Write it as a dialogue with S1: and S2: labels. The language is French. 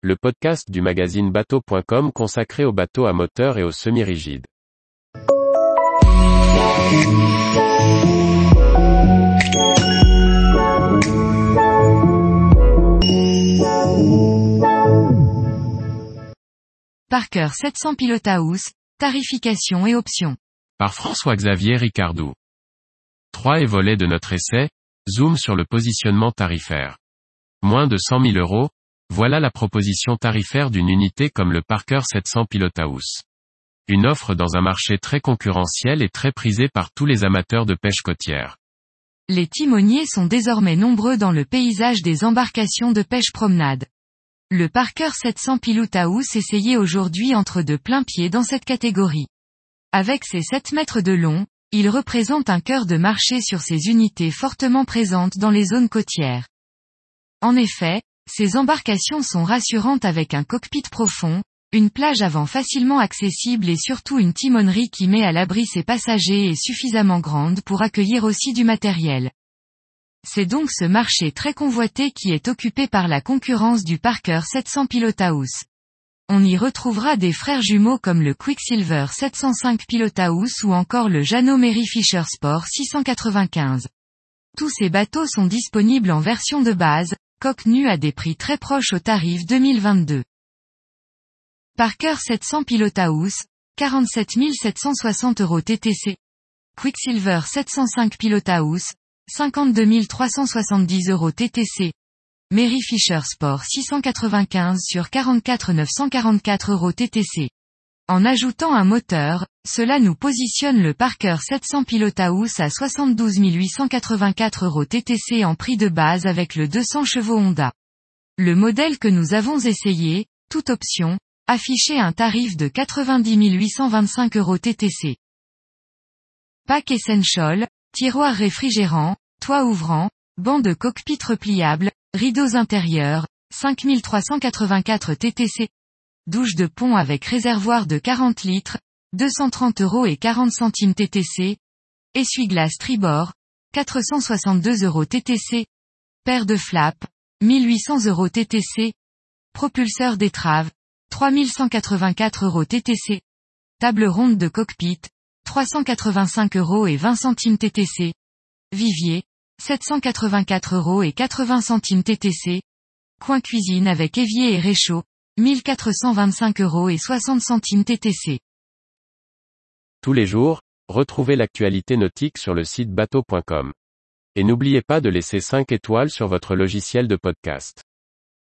S1: le podcast du magazine bateau.com consacré aux bateaux à moteur et aux semi-rigides.
S2: Parker 700 pilote house, tarification et options.
S1: Par François-Xavier Ricardou. Trois et volets de notre essai, zoom sur le positionnement tarifaire. Moins de 100 000 euros, voilà la proposition tarifaire d'une unité comme le Parker 700 Pilot House. Une offre dans un marché très concurrentiel et très prisé par tous les amateurs de pêche côtière.
S2: Les timoniers sont désormais nombreux dans le paysage des embarcations de pêche promenade. Le Parker 700 Pilot House essayé aujourd'hui entre de plein pied dans cette catégorie. Avec ses 7 mètres de long, il représente un cœur de marché sur ces unités fortement présentes dans les zones côtières. En effet, ces embarcations sont rassurantes avec un cockpit profond, une plage avant facilement accessible et surtout une timonerie qui met à l'abri ses passagers et suffisamment grande pour accueillir aussi du matériel. C'est donc ce marché très convoité qui est occupé par la concurrence du Parker 700 Pilot House. On y retrouvera des frères jumeaux comme le Quicksilver 705 Pilot House ou encore le Jano Merry Fisher Sport 695. Tous ces bateaux sont disponibles en version de base, coque nue à des prix très proches au tarif 2022. Parker 700 Pilot House, 47 760 euros TTC. Quicksilver 705 Pilot House, 52 370 euros TTC. Mary Fisher Sport 695 sur 44 944 euros TTC. En ajoutant un moteur, cela nous positionne le Parker 700 House à 72 884 euros TTC en prix de base avec le 200 chevaux Honda. Le modèle que nous avons essayé, toute option, affichait un tarif de 90 825 euros TTC. Pack Essential, tiroir réfrigérant, toit ouvrant, banc de cockpit repliable, rideaux intérieurs, 5384 TTC, douche de pont avec réservoir de 40 litres, 230 euros et 40 centimes TTC, essuie-glace tribord, 462 euros TTC, paire de flaps, 1800 euros TTC, propulseur d'étrave, 3184 euros TTC, table ronde de cockpit, 385 euros et 20 centimes TTC, vivier, 784 euros et 80 centimes TTC, coin cuisine avec évier et réchaud, 1425 euros et 60 centimes TTC.
S1: Tous les jours, retrouvez l'actualité nautique sur le site bateau.com. Et n'oubliez pas de laisser 5 étoiles sur votre logiciel de podcast.